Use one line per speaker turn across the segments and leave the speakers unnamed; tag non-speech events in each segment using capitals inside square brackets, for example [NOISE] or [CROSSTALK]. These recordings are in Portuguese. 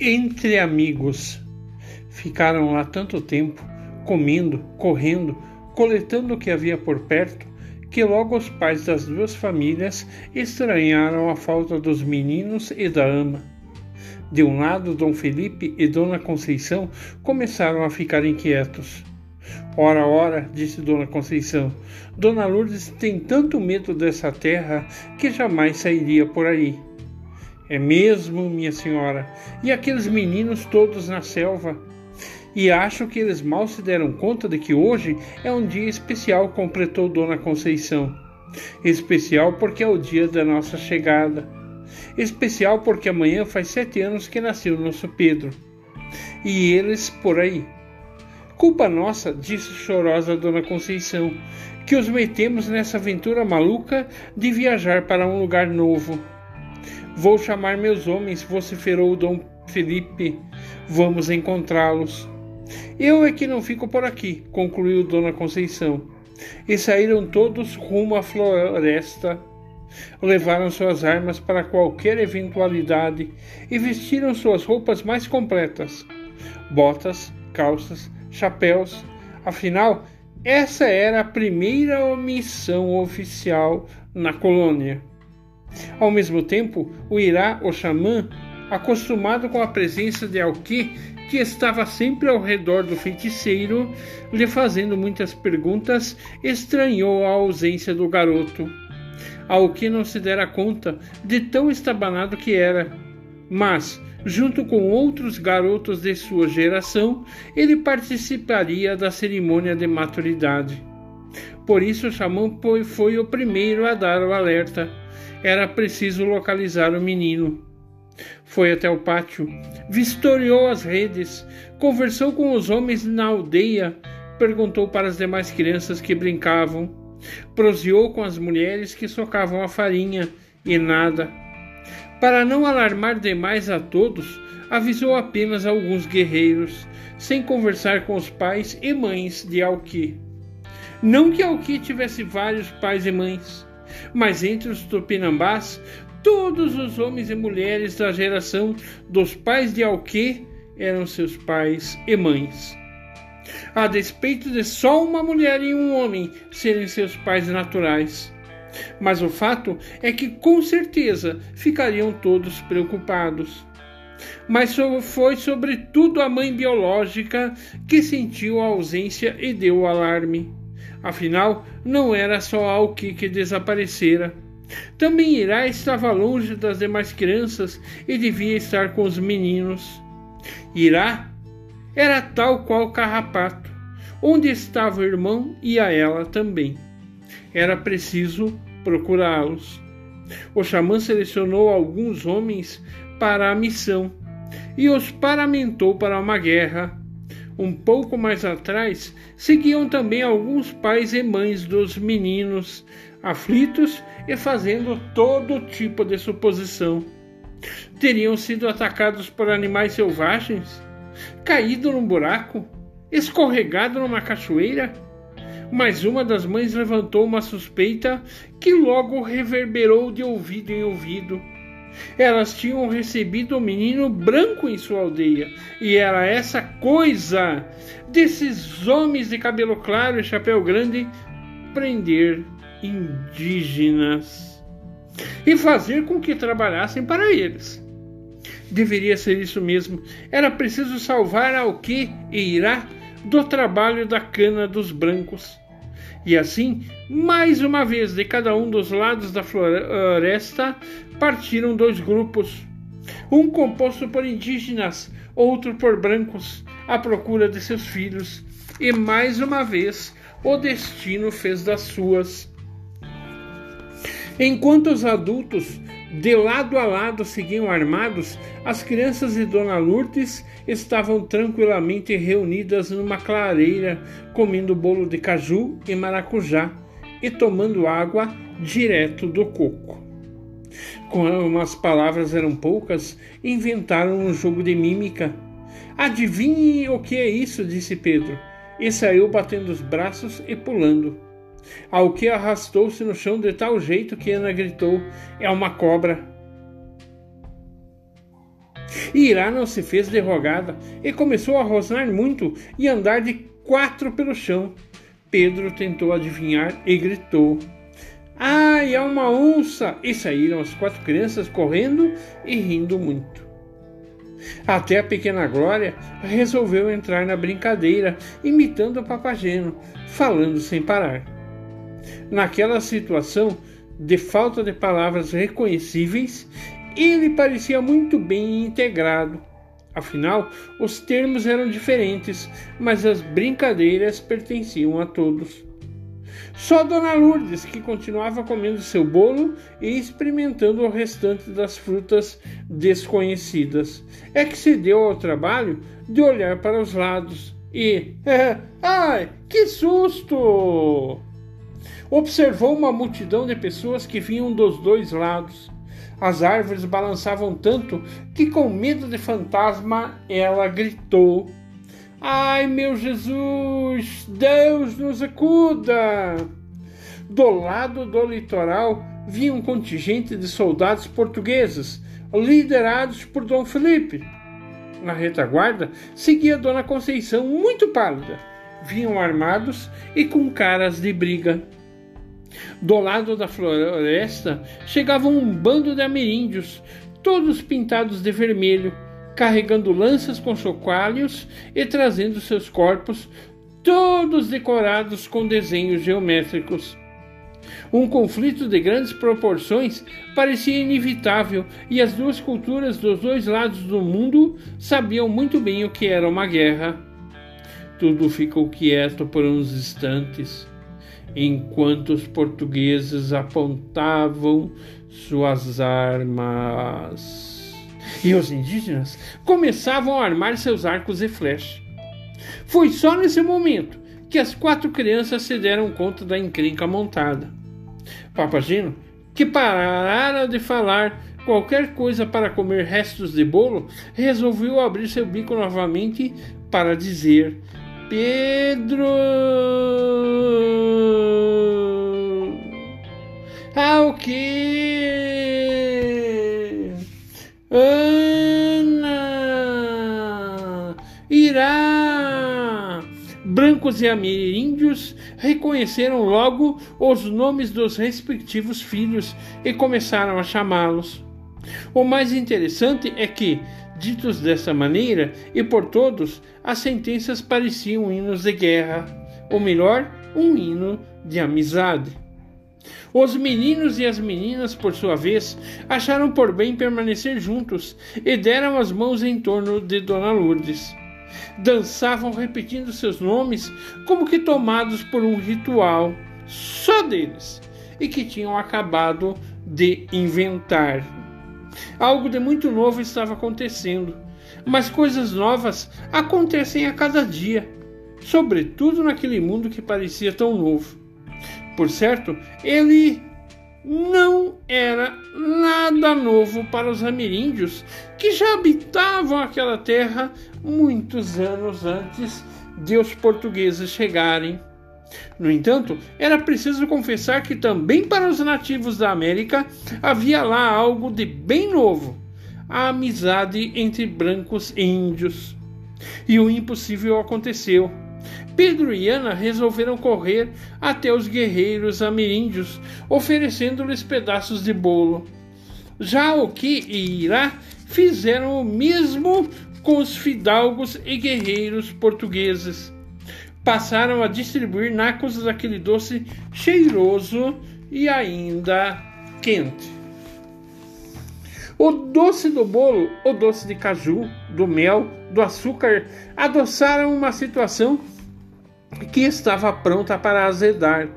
entre amigos. Ficaram lá tanto tempo, comendo, correndo, coletando o que havia por perto, que logo os pais das duas famílias estranharam a falta dos meninos e da ama. De um lado, Dom Felipe e Dona Conceição começaram a ficar inquietos. Ora, ora, disse Dona Conceição, Dona Lourdes tem tanto medo dessa terra que jamais sairia por aí. É mesmo, minha senhora. E aqueles meninos todos na selva? E acho que eles mal se deram conta de que hoje é um dia especial, completou Dona Conceição. Especial porque é o dia da nossa chegada. Especial porque amanhã faz sete anos que nasceu nosso Pedro. E eles por aí. Culpa nossa, disse chorosa Dona Conceição, que os metemos nessa aventura maluca de viajar para um lugar novo. Vou chamar meus homens, vociferou Dom Felipe. Vamos encontrá-los. Eu é que não fico por aqui, concluiu Dona Conceição. E saíram todos rumo à floresta. Levaram suas armas para qualquer eventualidade e vestiram suas roupas mais completas: botas, calças, chapéus. Afinal, essa era a primeira missão oficial na colônia. Ao mesmo tempo, o Irá, o xamã, acostumado com a presença de Alki, que estava sempre ao redor do feiticeiro, lhe fazendo muitas perguntas, estranhou a ausência do garoto. Alki não se dera conta de tão estabanado que era, mas, junto com outros garotos de sua geração, ele participaria da cerimônia de maturidade. Por isso, o xamã foi o primeiro a dar o alerta era preciso localizar o menino. Foi até o pátio, vistoriou as redes, conversou com os homens na aldeia, perguntou para as demais crianças que brincavam, proseou com as mulheres que socavam a farinha e nada. Para não alarmar demais a todos, avisou apenas alguns guerreiros, sem conversar com os pais e mães de Alki. Não que Alki tivesse vários pais e mães mas entre os tupinambás, todos os homens e mulheres da geração dos pais de Alquê eram seus pais e mães. A despeito de só uma mulher e um homem serem seus pais naturais. Mas o fato é que com certeza ficariam todos preocupados. Mas foi sobretudo a mãe biológica que sentiu a ausência e deu o alarme. Afinal, não era só Alki que desaparecera. Também Irá estava longe das demais crianças e devia estar com os meninos. Irá era tal qual Carrapato, onde estava o irmão e a ela também. Era preciso procurá-los. O xamã selecionou alguns homens para a missão e os paramentou para uma guerra um pouco mais atrás, seguiam também alguns pais e mães dos meninos, aflitos e fazendo todo tipo de suposição. Teriam sido atacados por animais selvagens? Caído num buraco? Escorregado numa cachoeira? Mas uma das mães levantou uma suspeita que logo reverberou de ouvido em ouvido. Elas tinham recebido um menino branco em sua aldeia, e era essa coisa desses homens de cabelo claro e chapéu grande prender indígenas e fazer com que trabalhassem para eles. Deveria ser isso mesmo. Era preciso salvar Alque e Irá do trabalho da cana dos brancos. E assim, mais uma vez, de cada um dos lados da floresta partiram dois grupos, um composto por indígenas, outro por brancos, à procura de seus filhos. E mais uma vez, o destino fez das suas. Enquanto os adultos de lado a lado seguiam armados, as crianças e Dona Lourdes estavam tranquilamente reunidas numa clareira, comendo bolo de caju e maracujá e tomando água direto do coco. Como as palavras eram poucas, inventaram um jogo de mímica. Adivinhe o que é isso, disse Pedro, e saiu batendo os braços e pulando. Ao que arrastou-se no chão de tal jeito que Ana gritou: É uma cobra. Irá não se fez derrogada e começou a rosnar muito e andar de quatro pelo chão. Pedro tentou adivinhar e gritou: Ai, é uma onça! E saíram as quatro crianças correndo e rindo muito. Até a pequena Glória resolveu entrar na brincadeira, imitando o papageno, falando sem parar. Naquela situação de falta de palavras reconhecíveis, ele parecia muito bem integrado. Afinal, os termos eram diferentes, mas as brincadeiras pertenciam a todos. Só Dona Lourdes, que continuava comendo seu bolo e experimentando o restante das frutas desconhecidas, é que se deu ao trabalho de olhar para os lados e. [LAUGHS] ai, que susto! Observou uma multidão de pessoas que vinham dos dois lados. As árvores balançavam tanto que, com medo de fantasma, ela gritou: Ai, meu Jesus, Deus nos acuda! Do lado do litoral vinha um contingente de soldados portugueses, liderados por Dom Felipe. Na retaguarda seguia Dona Conceição, muito pálida. Vinham armados e com caras de briga. Do lado da floresta chegava um bando de ameríndios, todos pintados de vermelho, carregando lanças com chocalhos e trazendo seus corpos, todos decorados com desenhos geométricos. Um conflito de grandes proporções parecia inevitável e as duas culturas dos dois lados do mundo sabiam muito bem o que era uma guerra. Tudo ficou quieto por uns instantes enquanto os portugueses apontavam suas armas. E os indígenas começavam a armar seus arcos e flechas. Foi só nesse momento que as quatro crianças se deram conta da encrenca montada. Papagino, que parara de falar qualquer coisa para comer restos de bolo, resolveu abrir seu bico novamente para dizer: Pedro! Ah, o que? Ana! Irá! Brancos e ameríndios reconheceram logo os nomes dos respectivos filhos e começaram a chamá-los. O mais interessante é que, ditos dessa maneira e por todos, as sentenças pareciam hinos de guerra, ou melhor, um hino de amizade. Os meninos e as meninas, por sua vez, acharam por bem permanecer juntos e deram as mãos em torno de Dona Lourdes. Dançavam repetindo seus nomes como que tomados por um ritual só deles e que tinham acabado de inventar. Algo de muito novo estava acontecendo, mas coisas novas acontecem a cada dia, sobretudo naquele mundo que parecia tão novo. Por certo, ele não era nada novo para os ameríndios que já habitavam aquela terra muitos anos antes de os portugueses chegarem. No entanto, era preciso confessar que também para os nativos da América havia lá algo de bem novo: a amizade entre brancos e índios. E o impossível aconteceu. Pedro e Ana resolveram correr até os guerreiros ameríndios, oferecendo-lhes pedaços de bolo. Já o que e Irá fizeram o mesmo com os fidalgos e guerreiros portugueses. Passaram a distribuir nacos daquele doce cheiroso e ainda quente. O doce do bolo, o doce de caju, do mel, do açúcar adoçaram uma situação que estava pronta para azedar.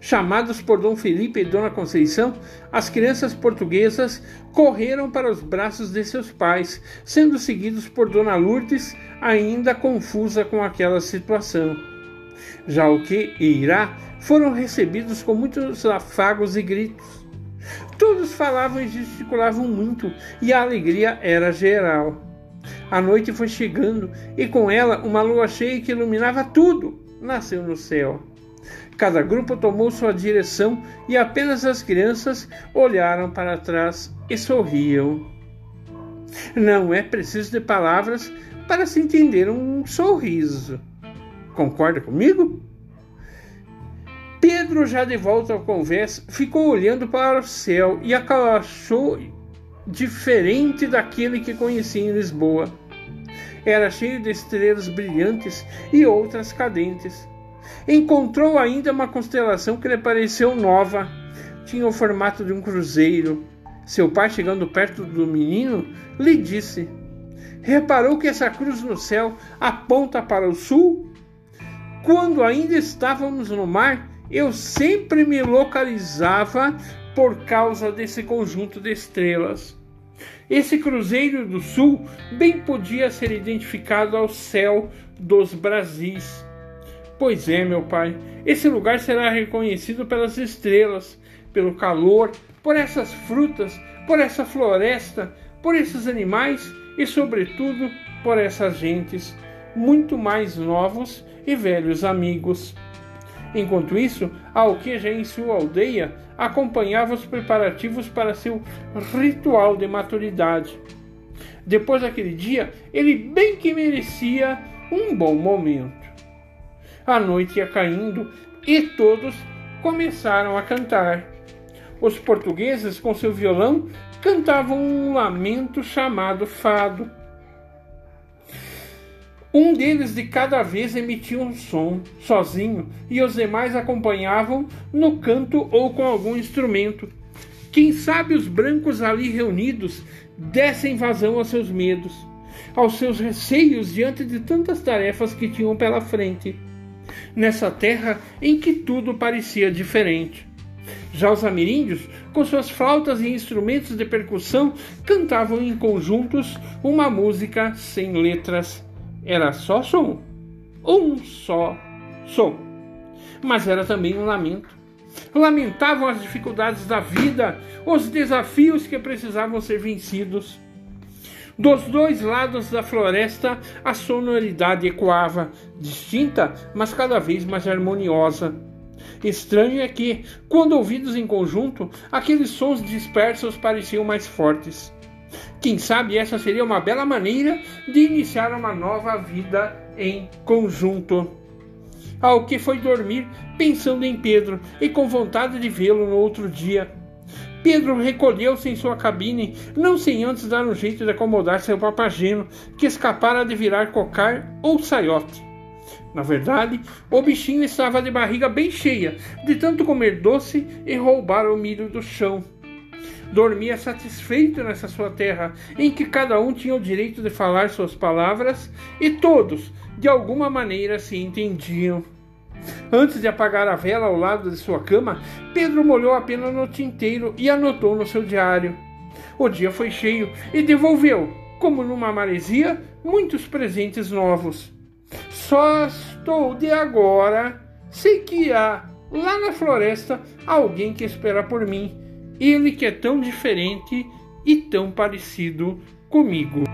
Chamados por Dom Felipe e Dona Conceição, as crianças portuguesas correram para os braços de seus pais, sendo seguidos por Dona Lourdes, ainda confusa com aquela situação. Já o que e Irá foram recebidos com muitos afagos e gritos. Todos falavam e gesticulavam muito, e a alegria era geral. A noite foi chegando e com ela uma lua cheia que iluminava tudo nasceu no céu. Cada grupo tomou sua direção e apenas as crianças olharam para trás e sorriam. Não é preciso de palavras para se entender um sorriso. Concorda comigo? Pedro, já de volta ao conversa, ficou olhando para o céu e achou diferente daquele que conhecia em Lisboa. Era cheio de estrelas brilhantes e outras cadentes. Encontrou ainda uma constelação que lhe pareceu nova. Tinha o formato de um cruzeiro. Seu pai, chegando perto do menino, lhe disse: Reparou que essa cruz no céu aponta para o sul? Quando ainda estávamos no mar, eu sempre me localizava por causa desse conjunto de estrelas. Esse cruzeiro do sul bem podia ser identificado ao céu dos Brasis. Pois é, meu pai, esse lugar será reconhecido pelas estrelas, pelo calor, por essas frutas, por essa floresta, por esses animais e, sobretudo, por essas gentes, muito mais novos e velhos amigos. Enquanto isso, Alqueja em sua aldeia acompanhava os preparativos para seu ritual de maturidade. Depois daquele dia, ele bem que merecia um bom momento. A noite ia caindo e todos começaram a cantar. Os portugueses, com seu violão, cantavam um lamento chamado fado. Um deles de cada vez emitia um som, sozinho, e os demais acompanhavam no canto ou com algum instrumento. Quem sabe os brancos ali reunidos dessem vazão aos seus medos, aos seus receios diante de tantas tarefas que tinham pela frente, nessa terra em que tudo parecia diferente. Já os ameríndios, com suas flautas e instrumentos de percussão, cantavam em conjuntos uma música sem letras era só som. Um só som. Mas era também um lamento. Lamentavam as dificuldades da vida, os desafios que precisavam ser vencidos. Dos dois lados da floresta, a sonoridade ecoava, distinta, mas cada vez mais harmoniosa. Estranho é que, quando ouvidos em conjunto, aqueles sons dispersos pareciam mais fortes. Quem sabe essa seria uma bela maneira de iniciar uma nova vida em conjunto. Ao que foi dormir pensando em Pedro e com vontade de vê-lo no outro dia. Pedro recolheu-se em sua cabine, não sem antes dar um jeito de acomodar seu papageno, que escapara de virar cocar ou saiote. Na verdade, o bichinho estava de barriga bem cheia, de tanto comer doce e roubar o milho do chão dormia satisfeito nessa sua terra, em que cada um tinha o direito de falar suas palavras e todos, de alguma maneira, se entendiam. Antes de apagar a vela ao lado de sua cama, Pedro molhou a pena no tinteiro e anotou no seu diário. O dia foi cheio e devolveu, como numa maresia, muitos presentes novos. Só estou de agora, sei que há lá na floresta alguém que espera por mim ele que é tão diferente e tão parecido comigo.